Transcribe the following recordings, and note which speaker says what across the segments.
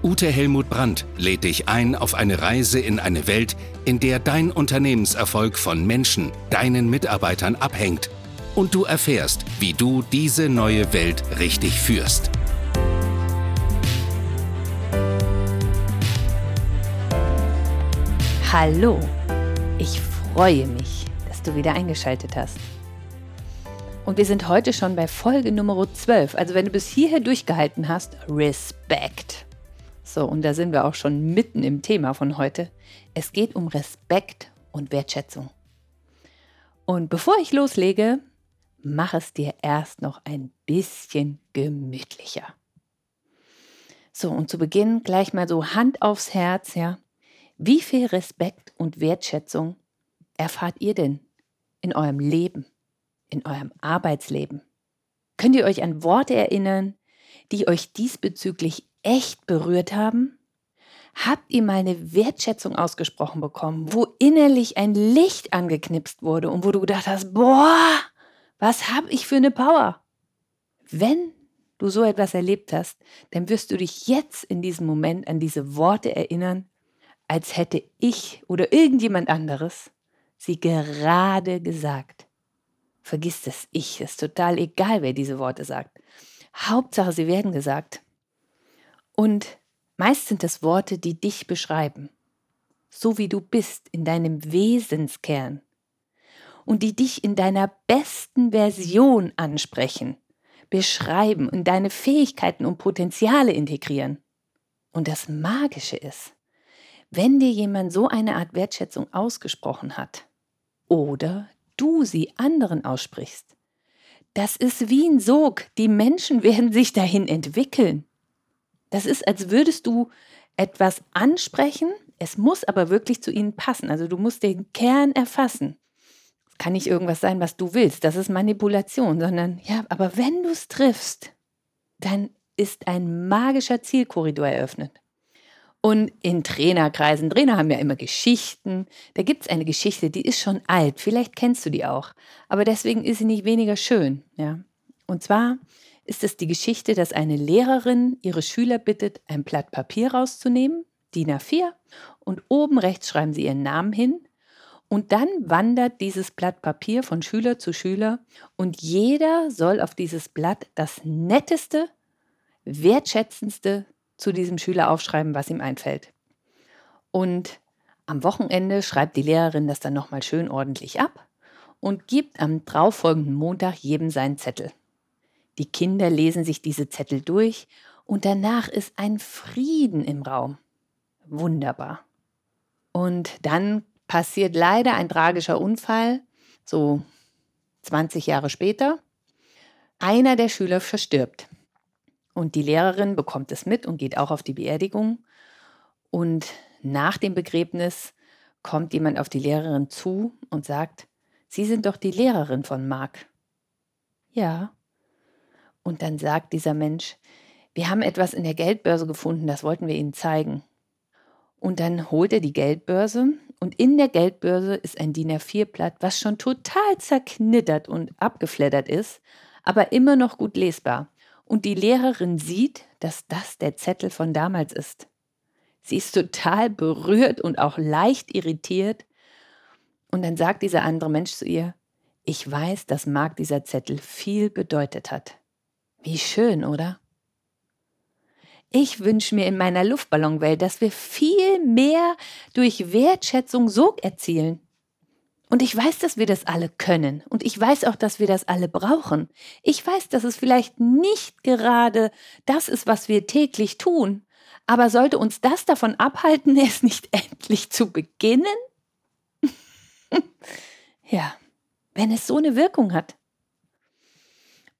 Speaker 1: Ute Helmut Brandt, lädt dich ein auf eine Reise in eine Welt, in der dein Unternehmenserfolg von Menschen, deinen Mitarbeitern abhängt und du erfährst, wie du diese neue Welt richtig führst.
Speaker 2: Hallo, ich freue mich, dass du wieder eingeschaltet hast. Und wir sind heute schon bei Folge Nummer 12. Also wenn du bis hierher durchgehalten hast, Respekt. So, und da sind wir auch schon mitten im Thema von heute. Es geht um Respekt und Wertschätzung. Und bevor ich loslege, mach es dir erst noch ein bisschen gemütlicher. So, und zu Beginn gleich mal so Hand aufs Herz, ja. Wie viel Respekt und Wertschätzung erfahrt ihr denn in eurem Leben, in eurem Arbeitsleben? Könnt ihr euch an Worte erinnern, die euch diesbezüglich echt berührt haben? Habt ihr mal eine Wertschätzung ausgesprochen bekommen, wo innerlich ein Licht angeknipst wurde und wo du gedacht hast, boah, was habe ich für eine Power? Wenn du so etwas erlebt hast, dann wirst du dich jetzt in diesem Moment an diese Worte erinnern als hätte ich oder irgendjemand anderes sie gerade gesagt. Vergiss das Ich, ist total egal, wer diese Worte sagt. Hauptsache, sie werden gesagt. Und meist sind es Worte, die dich beschreiben, so wie du bist in deinem Wesenskern und die dich in deiner besten Version ansprechen, beschreiben und deine Fähigkeiten und Potenziale integrieren. Und das Magische ist, wenn dir jemand so eine Art Wertschätzung ausgesprochen hat oder du sie anderen aussprichst, das ist wie ein Sog. Die Menschen werden sich dahin entwickeln. Das ist, als würdest du etwas ansprechen, es muss aber wirklich zu ihnen passen. Also du musst den Kern erfassen. Es kann nicht irgendwas sein, was du willst. Das ist Manipulation, sondern ja, aber wenn du es triffst, dann ist ein magischer Zielkorridor eröffnet. Und in Trainerkreisen, Trainer haben ja immer Geschichten. Da gibt es eine Geschichte, die ist schon alt. Vielleicht kennst du die auch. Aber deswegen ist sie nicht weniger schön. Ja? Und zwar ist es die Geschichte, dass eine Lehrerin ihre Schüler bittet, ein Blatt Papier rauszunehmen, DIN A4, und oben rechts schreiben sie ihren Namen hin. Und dann wandert dieses Blatt Papier von Schüler zu Schüler und jeder soll auf dieses Blatt das netteste, wertschätzendste zu diesem Schüler aufschreiben, was ihm einfällt. Und am Wochenende schreibt die Lehrerin das dann nochmal schön ordentlich ab und gibt am darauffolgenden Montag jedem seinen Zettel. Die Kinder lesen sich diese Zettel durch und danach ist ein Frieden im Raum. Wunderbar. Und dann passiert leider ein tragischer Unfall, so 20 Jahre später. Einer der Schüler verstirbt. Und die Lehrerin bekommt es mit und geht auch auf die Beerdigung. Und nach dem Begräbnis kommt jemand auf die Lehrerin zu und sagt, Sie sind doch die Lehrerin von Marc. Ja. Und dann sagt dieser Mensch, wir haben etwas in der Geldbörse gefunden, das wollten wir Ihnen zeigen. Und dann holt er die Geldbörse und in der Geldbörse ist ein DIN A4-Blatt, was schon total zerknittert und abgefleddert ist, aber immer noch gut lesbar und die Lehrerin sieht, dass das der Zettel von damals ist. Sie ist total berührt und auch leicht irritiert. Und dann sagt dieser andere Mensch zu ihr, ich weiß, dass Marc dieser Zettel viel bedeutet hat. Wie schön, oder? Ich wünsche mir in meiner Luftballonwelt, dass wir viel mehr durch Wertschätzung Sog erzielen. Und ich weiß, dass wir das alle können. Und ich weiß auch, dass wir das alle brauchen. Ich weiß, dass es vielleicht nicht gerade das ist, was wir täglich tun. Aber sollte uns das davon abhalten, es nicht endlich zu beginnen? ja, wenn es so eine Wirkung hat.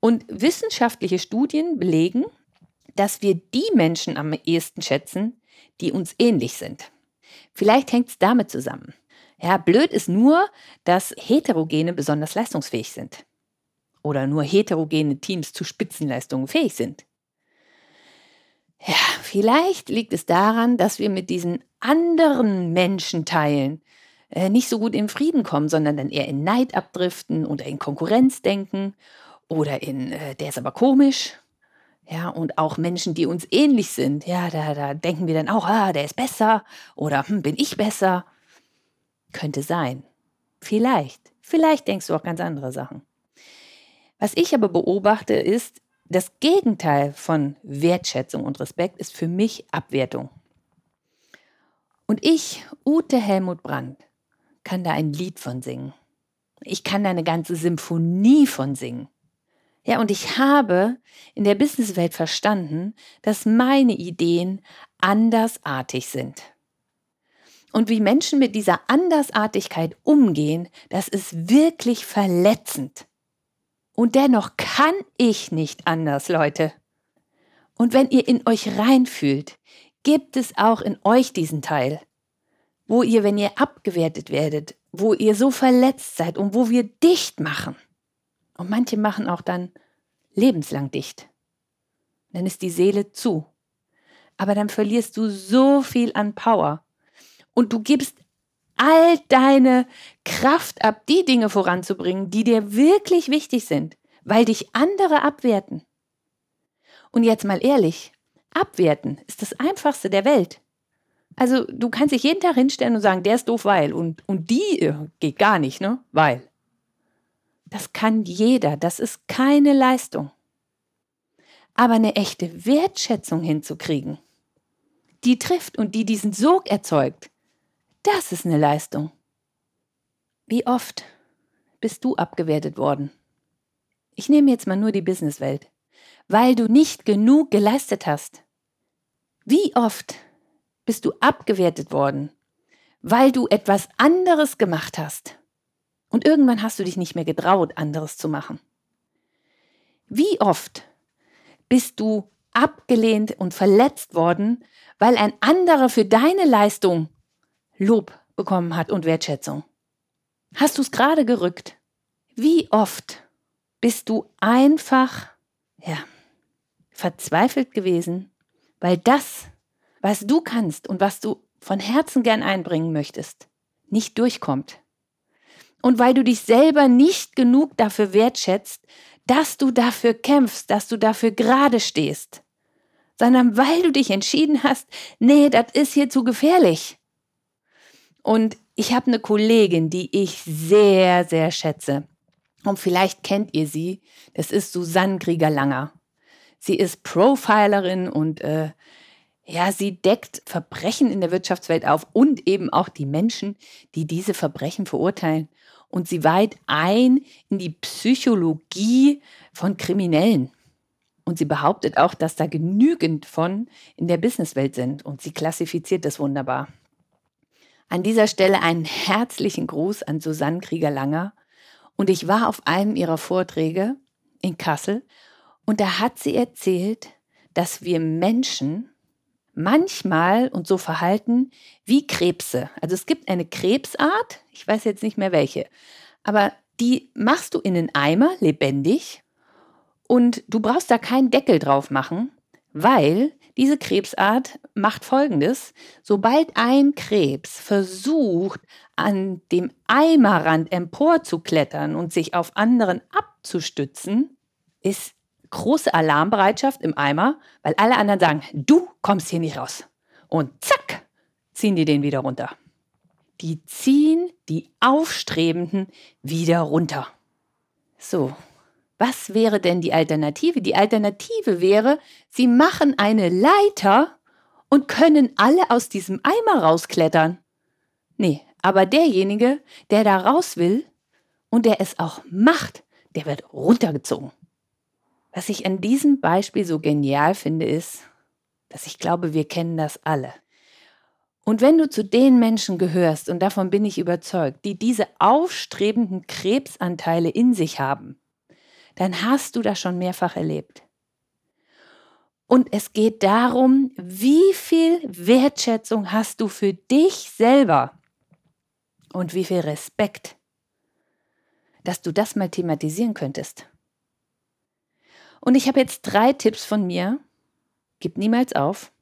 Speaker 2: Und wissenschaftliche Studien belegen, dass wir die Menschen am ehesten schätzen, die uns ähnlich sind. Vielleicht hängt es damit zusammen. Ja, blöd ist nur, dass Heterogene besonders leistungsfähig sind. Oder nur heterogene Teams zu Spitzenleistungen fähig sind. Ja, vielleicht liegt es daran, dass wir mit diesen anderen Menschenteilen äh, nicht so gut in Frieden kommen, sondern dann eher in Neid abdriften oder in Konkurrenz denken oder in, äh, der ist aber komisch. Ja, und auch Menschen, die uns ähnlich sind, ja, da, da denken wir dann auch, ah, der ist besser oder hm, bin ich besser. Könnte sein. Vielleicht. Vielleicht denkst du auch ganz andere Sachen. Was ich aber beobachte, ist, das Gegenteil von Wertschätzung und Respekt ist für mich Abwertung. Und ich, Ute Helmut Brandt, kann da ein Lied von singen. Ich kann da eine ganze Symphonie von singen. Ja, und ich habe in der Businesswelt verstanden, dass meine Ideen andersartig sind. Und wie Menschen mit dieser Andersartigkeit umgehen, das ist wirklich verletzend. Und dennoch kann ich nicht anders, Leute. Und wenn ihr in euch reinfühlt, gibt es auch in euch diesen Teil, wo ihr, wenn ihr abgewertet werdet, wo ihr so verletzt seid und wo wir dicht machen. Und manche machen auch dann lebenslang dicht. Dann ist die Seele zu. Aber dann verlierst du so viel an Power und du gibst all deine Kraft ab, die Dinge voranzubringen, die dir wirklich wichtig sind, weil dich andere abwerten. Und jetzt mal ehrlich, abwerten ist das einfachste der Welt. Also du kannst dich jeden Tag hinstellen und sagen, der ist doof, weil. Und, und die äh, geht gar nicht, ne? Weil. Das kann jeder, das ist keine Leistung. Aber eine echte Wertschätzung hinzukriegen, die trifft und die diesen Sog erzeugt, das ist eine Leistung. Wie oft bist du abgewertet worden? Ich nehme jetzt mal nur die Businesswelt, weil du nicht genug geleistet hast. Wie oft bist du abgewertet worden, weil du etwas anderes gemacht hast? Und irgendwann hast du dich nicht mehr getraut, anderes zu machen. Wie oft bist du abgelehnt und verletzt worden, weil ein anderer für deine Leistung Lob bekommen hat und Wertschätzung. Hast du es gerade gerückt? Wie oft bist du einfach, ja, verzweifelt gewesen, weil das, was du kannst und was du von Herzen gern einbringen möchtest, nicht durchkommt. Und weil du dich selber nicht genug dafür wertschätzt, dass du dafür kämpfst, dass du dafür gerade stehst, sondern weil du dich entschieden hast, nee, das ist hier zu gefährlich. Und ich habe eine Kollegin, die ich sehr, sehr schätze. Und vielleicht kennt ihr sie. Das ist Susanne Krieger-Langer. Sie ist Profilerin und äh, ja, sie deckt Verbrechen in der Wirtschaftswelt auf und eben auch die Menschen, die diese Verbrechen verurteilen. Und sie weiht ein in die Psychologie von Kriminellen. Und sie behauptet auch, dass da genügend von in der Businesswelt sind. Und sie klassifiziert das wunderbar. An dieser Stelle einen herzlichen Gruß an Susanne Krieger-Langer. Und ich war auf einem ihrer Vorträge in Kassel und da hat sie erzählt, dass wir Menschen manchmal und so verhalten wie Krebse. Also es gibt eine Krebsart, ich weiß jetzt nicht mehr welche, aber die machst du in den Eimer lebendig und du brauchst da keinen Deckel drauf machen, weil diese Krebsart macht Folgendes. Sobald ein Krebs versucht, an dem Eimerrand emporzuklettern und sich auf anderen abzustützen, ist große Alarmbereitschaft im Eimer, weil alle anderen sagen, du kommst hier nicht raus. Und zack, ziehen die den wieder runter. Die ziehen die Aufstrebenden wieder runter. So, was wäre denn die Alternative? Die Alternative wäre, sie machen eine Leiter und können alle aus diesem Eimer rausklettern. Nee, aber derjenige, der da raus will und der es auch macht, der wird runtergezogen. Was ich an diesem Beispiel so genial finde, ist, dass ich glaube, wir kennen das alle. Und wenn du zu den Menschen gehörst, und davon bin ich überzeugt, die diese aufstrebenden Krebsanteile in sich haben, dann hast du das schon mehrfach erlebt. Und es geht darum, wie viel Wertschätzung hast du für dich selber? Und wie viel Respekt, dass du das mal thematisieren könntest. Und ich habe jetzt drei Tipps von mir. Gib niemals auf.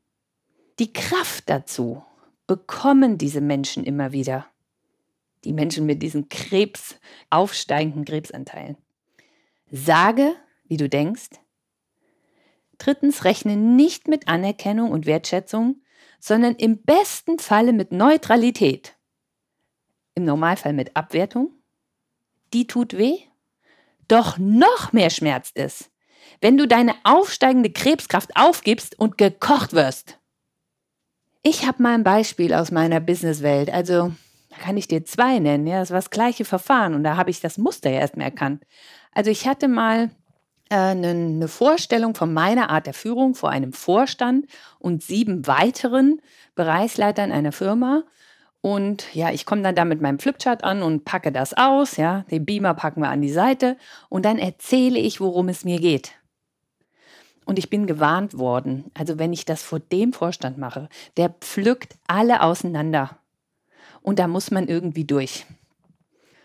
Speaker 2: Die Kraft dazu bekommen diese Menschen immer wieder. Die Menschen mit diesen Krebs, aufsteigenden Krebsanteilen. Sage, wie du denkst. Drittens, rechne nicht mit Anerkennung und Wertschätzung, sondern im besten Falle mit Neutralität. Im Normalfall mit Abwertung. Die tut weh. Doch noch mehr schmerzt es, wenn du deine aufsteigende Krebskraft aufgibst und gekocht wirst. Ich habe mal ein Beispiel aus meiner Businesswelt. Also da kann ich dir zwei nennen. Ja, das war das gleiche Verfahren und da habe ich das Muster ja erst mal erkannt. Also ich hatte mal äh, eine, eine Vorstellung von meiner Art der Führung vor einem Vorstand und sieben weiteren Bereichsleitern einer Firma. Und ja, ich komme dann da mit meinem Flipchart an und packe das aus. Ja, den Beamer packen wir an die Seite und dann erzähle ich, worum es mir geht. Und ich bin gewarnt worden. Also wenn ich das vor dem Vorstand mache, der pflückt alle auseinander. Und da muss man irgendwie durch.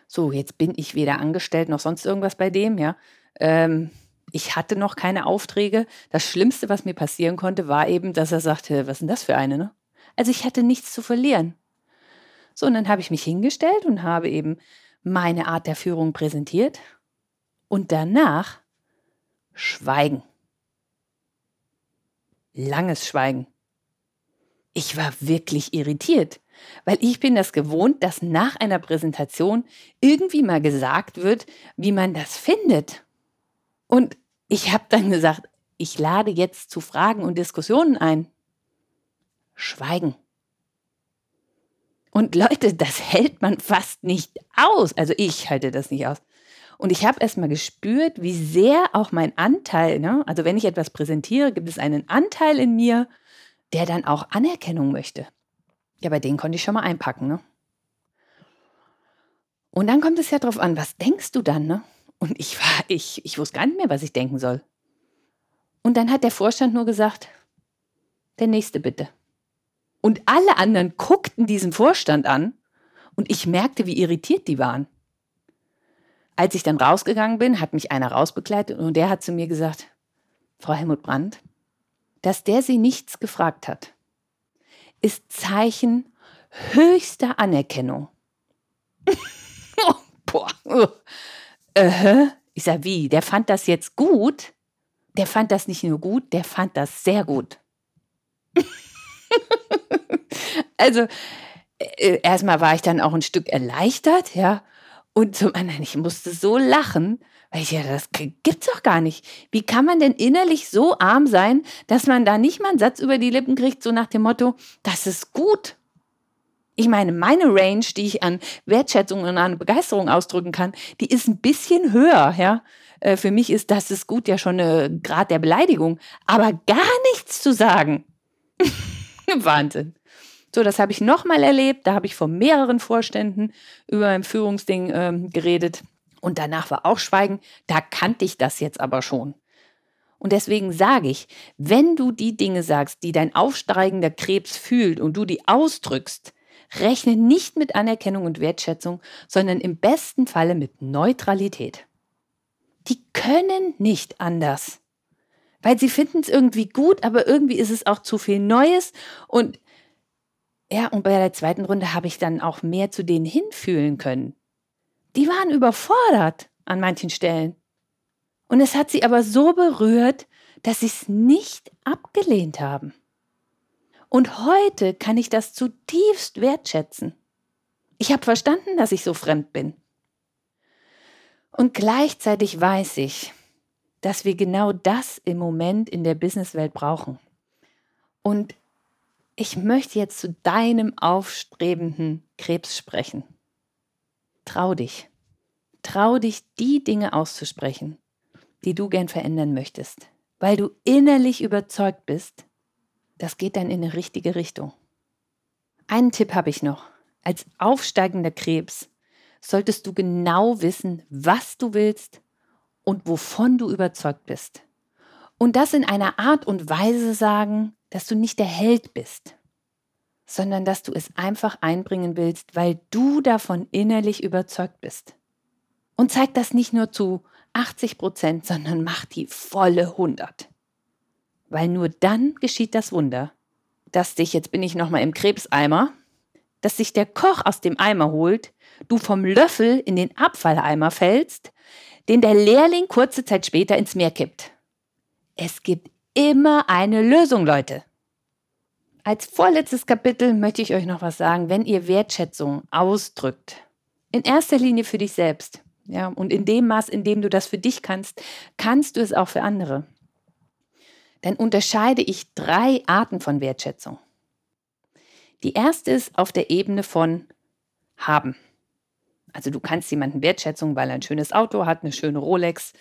Speaker 2: So, jetzt bin ich weder angestellt noch sonst irgendwas bei dem, ja. Ähm, ich hatte noch keine Aufträge. Das Schlimmste, was mir passieren konnte, war eben, dass er sagte, was ist denn das für eine, ne? Also ich hatte nichts zu verlieren. So, und dann habe ich mich hingestellt und habe eben meine Art der Führung präsentiert. Und danach Schweigen langes Schweigen. Ich war wirklich irritiert, weil ich bin das gewohnt, dass nach einer Präsentation irgendwie mal gesagt wird, wie man das findet. Und ich habe dann gesagt, ich lade jetzt zu Fragen und Diskussionen ein. Schweigen. Und Leute, das hält man fast nicht aus. Also ich halte das nicht aus. Und ich habe erstmal gespürt, wie sehr auch mein Anteil, ne? also wenn ich etwas präsentiere, gibt es einen Anteil in mir, der dann auch Anerkennung möchte. Ja, bei den konnte ich schon mal einpacken. Ne? Und dann kommt es ja darauf an, was denkst du dann? Ne? Und ich war, ich, ich wusste gar nicht mehr, was ich denken soll. Und dann hat der Vorstand nur gesagt, der nächste bitte. Und alle anderen guckten diesen Vorstand an und ich merkte, wie irritiert die waren. Als ich dann rausgegangen bin, hat mich einer rausbegleitet und der hat zu mir gesagt, Frau Helmut Brandt, dass der Sie nichts gefragt hat, ist Zeichen höchster Anerkennung. oh, boah. Äh, ich sag, wie? Der fand das jetzt gut? Der fand das nicht nur gut, der fand das sehr gut. also, äh, erstmal war ich dann auch ein Stück erleichtert, ja. Und zum anderen, ich musste so lachen, weil ich ja, das gibt's doch gar nicht. Wie kann man denn innerlich so arm sein, dass man da nicht mal einen Satz über die Lippen kriegt, so nach dem Motto, das ist gut. Ich meine, meine Range, die ich an Wertschätzung und an Begeisterung ausdrücken kann, die ist ein bisschen höher, ja. Äh, für mich ist das ist gut ja schon ein Grad der Beleidigung, aber gar nichts zu sagen. Wahnsinn. So, das habe ich nochmal erlebt. Da habe ich vor mehreren Vorständen über ein Führungsding ähm, geredet. Und danach war auch Schweigen. Da kannte ich das jetzt aber schon. Und deswegen sage ich, wenn du die Dinge sagst, die dein aufsteigender Krebs fühlt und du die ausdrückst, rechne nicht mit Anerkennung und Wertschätzung, sondern im besten Falle mit Neutralität. Die können nicht anders. Weil sie finden es irgendwie gut, aber irgendwie ist es auch zu viel Neues und ja, und bei der zweiten Runde habe ich dann auch mehr zu denen hinfühlen können. Die waren überfordert an manchen Stellen. Und es hat sie aber so berührt, dass sie es nicht abgelehnt haben. Und heute kann ich das zutiefst wertschätzen. Ich habe verstanden, dass ich so fremd bin. Und gleichzeitig weiß ich, dass wir genau das im Moment in der Businesswelt brauchen. Und ich möchte jetzt zu deinem aufstrebenden Krebs sprechen. Trau dich. Trau dich, die Dinge auszusprechen, die du gern verändern möchtest, weil du innerlich überzeugt bist, das geht dann in eine richtige Richtung. Einen Tipp habe ich noch. Als aufsteigender Krebs solltest du genau wissen, was du willst und wovon du überzeugt bist. Und das in einer Art und Weise sagen, dass du nicht der Held bist, sondern dass du es einfach einbringen willst, weil du davon innerlich überzeugt bist. Und zeig das nicht nur zu 80 Prozent, sondern mach die volle 100. Weil nur dann geschieht das Wunder, dass dich, jetzt bin ich nochmal im Krebseimer, dass sich der Koch aus dem Eimer holt, du vom Löffel in den Abfalleimer fällst, den der Lehrling kurze Zeit später ins Meer kippt. Es gibt immer eine Lösung, Leute. Als vorletztes Kapitel möchte ich euch noch was sagen, wenn ihr Wertschätzung ausdrückt. In erster Linie für dich selbst. Ja, und in dem Maß, in dem du das für dich kannst, kannst du es auch für andere. Dann unterscheide ich drei Arten von Wertschätzung. Die erste ist auf der Ebene von haben. Also du kannst jemanden Wertschätzung, weil er ein schönes Auto hat, eine schöne Rolex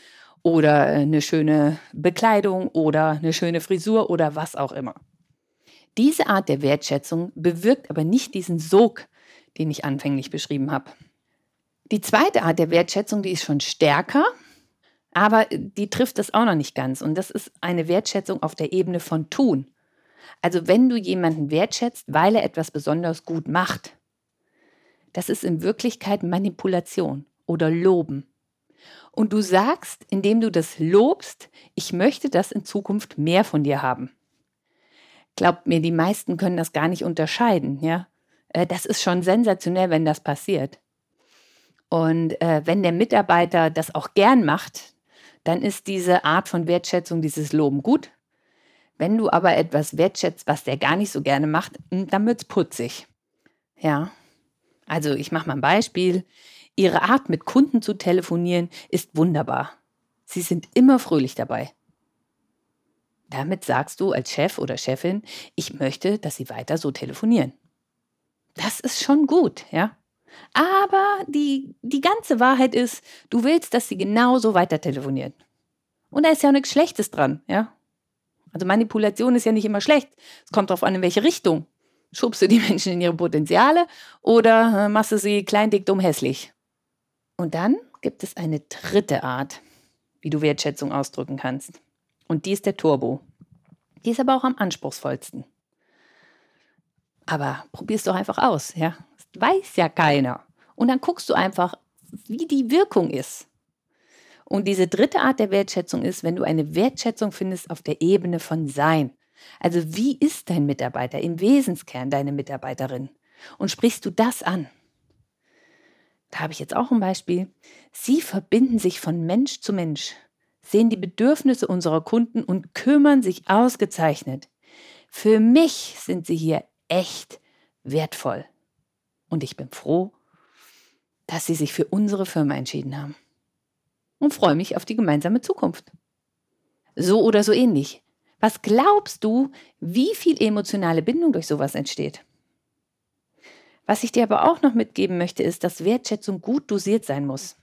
Speaker 2: oder eine schöne Bekleidung oder eine schöne Frisur oder was auch immer. Diese Art der Wertschätzung bewirkt aber nicht diesen Sog, den ich anfänglich beschrieben habe. Die zweite Art der Wertschätzung, die ist schon stärker, aber die trifft das auch noch nicht ganz. Und das ist eine Wertschätzung auf der Ebene von tun. Also wenn du jemanden wertschätzt, weil er etwas besonders gut macht, das ist in Wirklichkeit Manipulation oder Loben. Und du sagst, indem du das lobst, ich möchte das in Zukunft mehr von dir haben. Glaubt mir, die meisten können das gar nicht unterscheiden, ja. Äh, das ist schon sensationell, wenn das passiert. Und äh, wenn der Mitarbeiter das auch gern macht, dann ist diese Art von Wertschätzung, dieses Loben gut. Wenn du aber etwas wertschätzt, was der gar nicht so gerne macht, hm, dann wird es putzig. Ja. Also ich mache mal ein Beispiel. Ihre Art, mit Kunden zu telefonieren, ist wunderbar. Sie sind immer fröhlich dabei. Damit sagst du als Chef oder Chefin, ich möchte, dass Sie weiter so telefonieren. Das ist schon gut, ja. Aber die, die ganze Wahrheit ist, du willst, dass sie genauso weiter telefonieren. Und da ist ja auch nichts Schlechtes dran, ja. Also Manipulation ist ja nicht immer schlecht. Es kommt darauf an, in welche Richtung. Schubst du die Menschen in ihre Potenziale oder äh, machst du sie klein, dick, dumm, hässlich? Und dann gibt es eine dritte Art, wie du Wertschätzung ausdrücken kannst. Und die ist der Turbo. Die ist aber auch am anspruchsvollsten. Aber probier's doch einfach aus, ja. Das weiß ja keiner. Und dann guckst du einfach, wie die Wirkung ist. Und diese dritte Art der Wertschätzung ist, wenn du eine Wertschätzung findest auf der Ebene von Sein. Also wie ist dein Mitarbeiter im Wesenskern, deine Mitarbeiterin? Und sprichst du das an? Da habe ich jetzt auch ein Beispiel. Sie verbinden sich von Mensch zu Mensch sehen die Bedürfnisse unserer Kunden und kümmern sich ausgezeichnet. Für mich sind sie hier echt wertvoll. Und ich bin froh, dass sie sich für unsere Firma entschieden haben. Und freue mich auf die gemeinsame Zukunft. So oder so ähnlich. Was glaubst du, wie viel emotionale Bindung durch sowas entsteht? Was ich dir aber auch noch mitgeben möchte, ist, dass Wertschätzung gut dosiert sein muss.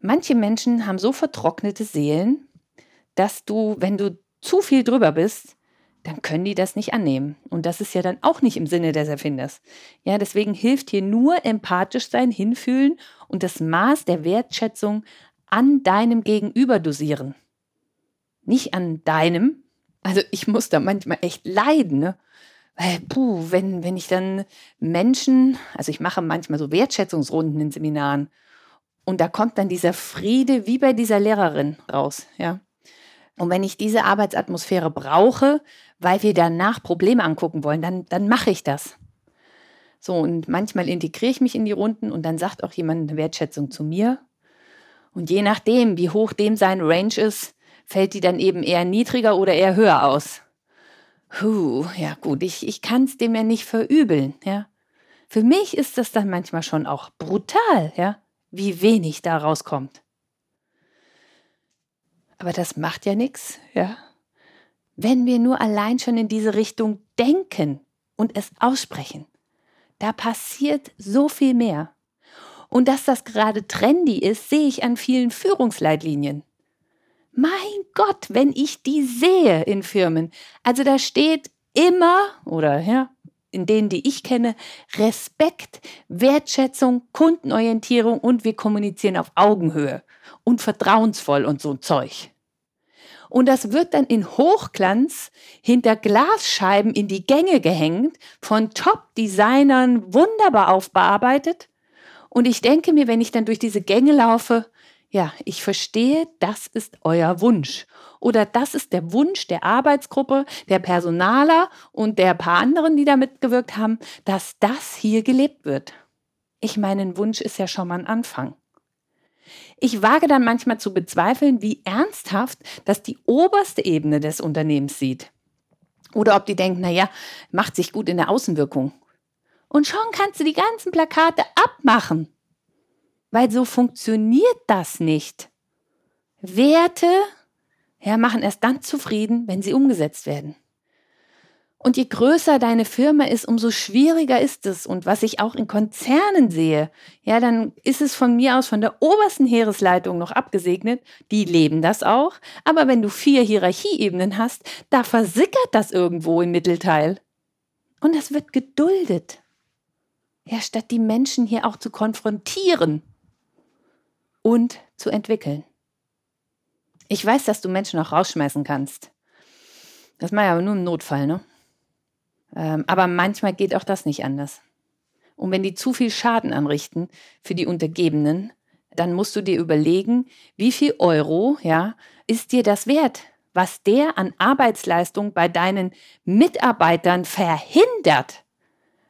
Speaker 2: Manche Menschen haben so vertrocknete Seelen, dass du, wenn du zu viel drüber bist, dann können die das nicht annehmen. Und das ist ja dann auch nicht im Sinne des Erfinders. Ja, deswegen hilft hier nur empathisch sein, hinfühlen und das Maß der Wertschätzung an deinem Gegenüber dosieren. Nicht an deinem. Also ich muss da manchmal echt leiden, ne? Weil, puh, wenn, wenn ich dann Menschen, also ich mache manchmal so Wertschätzungsrunden in Seminaren und da kommt dann dieser Friede wie bei dieser Lehrerin raus, ja. Und wenn ich diese Arbeitsatmosphäre brauche, weil wir danach Probleme angucken wollen, dann, dann mache ich das. So, und manchmal integriere ich mich in die Runden und dann sagt auch jemand eine Wertschätzung zu mir. Und je nachdem, wie hoch dem sein Range ist, fällt die dann eben eher niedriger oder eher höher aus. Puh, ja gut, ich, ich kann es dem ja nicht verübeln, ja. Für mich ist das dann manchmal schon auch brutal, ja wie wenig da rauskommt. Aber das macht ja nichts, ja. Wenn wir nur allein schon in diese Richtung denken und es aussprechen, da passiert so viel mehr. Und dass das gerade trendy ist, sehe ich an vielen Führungsleitlinien. Mein Gott, wenn ich die sehe in Firmen. Also da steht immer oder ja, in denen, die ich kenne, Respekt, Wertschätzung, Kundenorientierung und wir kommunizieren auf Augenhöhe und vertrauensvoll und so ein Zeug. Und das wird dann in Hochglanz hinter Glasscheiben in die Gänge gehängt, von Top-Designern wunderbar aufbearbeitet. Und ich denke mir, wenn ich dann durch diese Gänge laufe, ja, ich verstehe, das ist euer Wunsch. Oder das ist der Wunsch der Arbeitsgruppe, der Personaler und der paar anderen, die da mitgewirkt haben, dass das hier gelebt wird. Ich meine, ein Wunsch ist ja schon mal ein Anfang. Ich wage dann manchmal zu bezweifeln, wie ernsthaft das die oberste Ebene des Unternehmens sieht. Oder ob die denken, naja, macht sich gut in der Außenwirkung. Und schon kannst du die ganzen Plakate abmachen. Weil so funktioniert das nicht. Werte ja, machen erst dann zufrieden, wenn sie umgesetzt werden. Und je größer deine Firma ist, umso schwieriger ist es. Und was ich auch in Konzernen sehe, ja, dann ist es von mir aus von der obersten Heeresleitung noch abgesegnet. Die leben das auch. Aber wenn du vier Hierarchieebenen hast, da versickert das irgendwo im Mittelteil. Und das wird geduldet. Ja, statt die Menschen hier auch zu konfrontieren und zu entwickeln. Ich weiß, dass du Menschen auch rausschmeißen kannst. Das mache ich aber nur im Notfall, ne? Ähm, aber manchmal geht auch das nicht anders. Und wenn die zu viel Schaden anrichten für die Untergebenen, dann musst du dir überlegen, wie viel Euro, ja, ist dir das wert, was der an Arbeitsleistung bei deinen Mitarbeitern verhindert,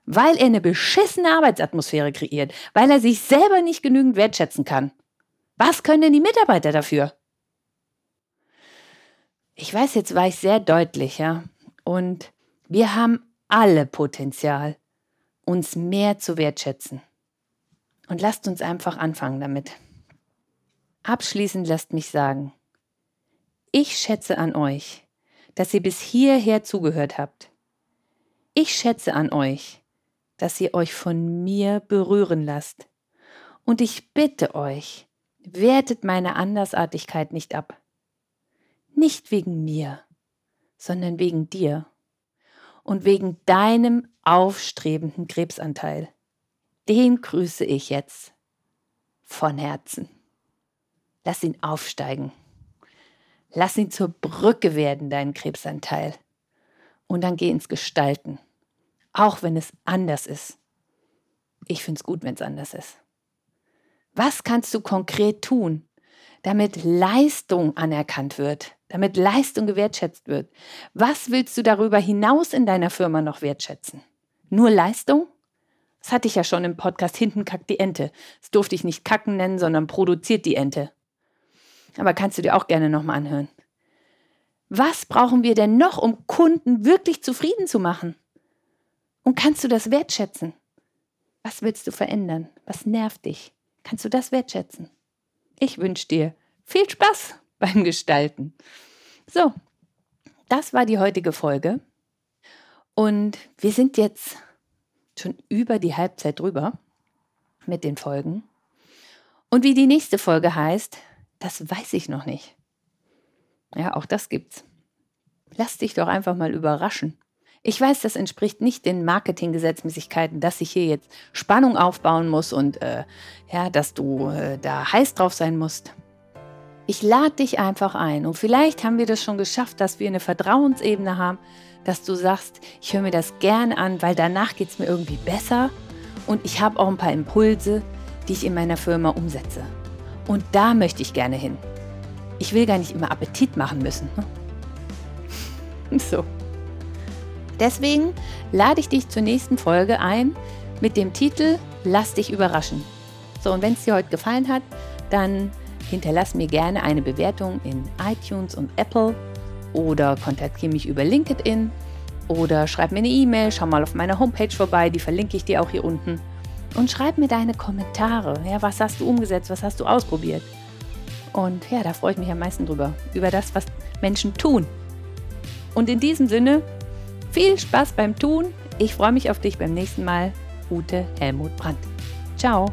Speaker 2: weil er eine beschissene Arbeitsatmosphäre kreiert, weil er sich selber nicht genügend wertschätzen kann. Was können denn die Mitarbeiter dafür? Ich weiß, jetzt war ich sehr deutlich, ja. Und wir haben alle Potenzial, uns mehr zu wertschätzen. Und lasst uns einfach anfangen damit. Abschließend lasst mich sagen, ich schätze an euch, dass ihr bis hierher zugehört habt. Ich schätze an euch, dass ihr euch von mir berühren lasst. Und ich bitte euch, wertet meine Andersartigkeit nicht ab. Nicht wegen mir, sondern wegen dir und wegen deinem aufstrebenden Krebsanteil. Den grüße ich jetzt von Herzen. Lass ihn aufsteigen. Lass ihn zur Brücke werden, deinen Krebsanteil. Und dann geh ins Gestalten. Auch wenn es anders ist. Ich finde es gut, wenn es anders ist. Was kannst du konkret tun, damit Leistung anerkannt wird, damit Leistung gewertschätzt wird. Was willst du darüber hinaus in deiner Firma noch wertschätzen? Nur Leistung? Das hatte ich ja schon im Podcast Hinten kackt die Ente. Das durfte ich nicht kacken nennen, sondern produziert die Ente. Aber kannst du dir auch gerne nochmal anhören. Was brauchen wir denn noch, um Kunden wirklich zufrieden zu machen? Und kannst du das wertschätzen? Was willst du verändern? Was nervt dich? Kannst du das wertschätzen? Ich wünsche dir viel Spaß beim Gestalten. So, das war die heutige Folge. Und wir sind jetzt schon über die Halbzeit drüber mit den Folgen. Und wie die nächste Folge heißt, das weiß ich noch nicht. Ja, auch das gibt's. Lass dich doch einfach mal überraschen. Ich weiß, das entspricht nicht den Marketinggesetzmäßigkeiten, dass ich hier jetzt Spannung aufbauen muss und äh, ja, dass du äh, da heiß drauf sein musst. Ich lade dich einfach ein und vielleicht haben wir das schon geschafft, dass wir eine Vertrauensebene haben, dass du sagst, ich höre mir das gerne an, weil danach geht es mir irgendwie besser und ich habe auch ein paar Impulse, die ich in meiner Firma umsetze. Und da möchte ich gerne hin. Ich will gar nicht immer Appetit machen müssen. Ne? So. Deswegen lade ich dich zur nächsten Folge ein mit dem Titel Lass dich überraschen. So, und wenn es dir heute gefallen hat, dann hinterlass mir gerne eine Bewertung in iTunes und Apple oder kontaktiere mich über LinkedIn oder schreib mir eine E-Mail, schau mal auf meiner Homepage vorbei, die verlinke ich dir auch hier unten. Und schreib mir deine Kommentare. Ja, was hast du umgesetzt, was hast du ausprobiert? Und ja, da freue ich mich am meisten drüber, über das, was Menschen tun. Und in diesem Sinne, viel Spaß beim Tun. Ich freue mich auf dich beim nächsten Mal. Ute Helmut Brandt. Ciao.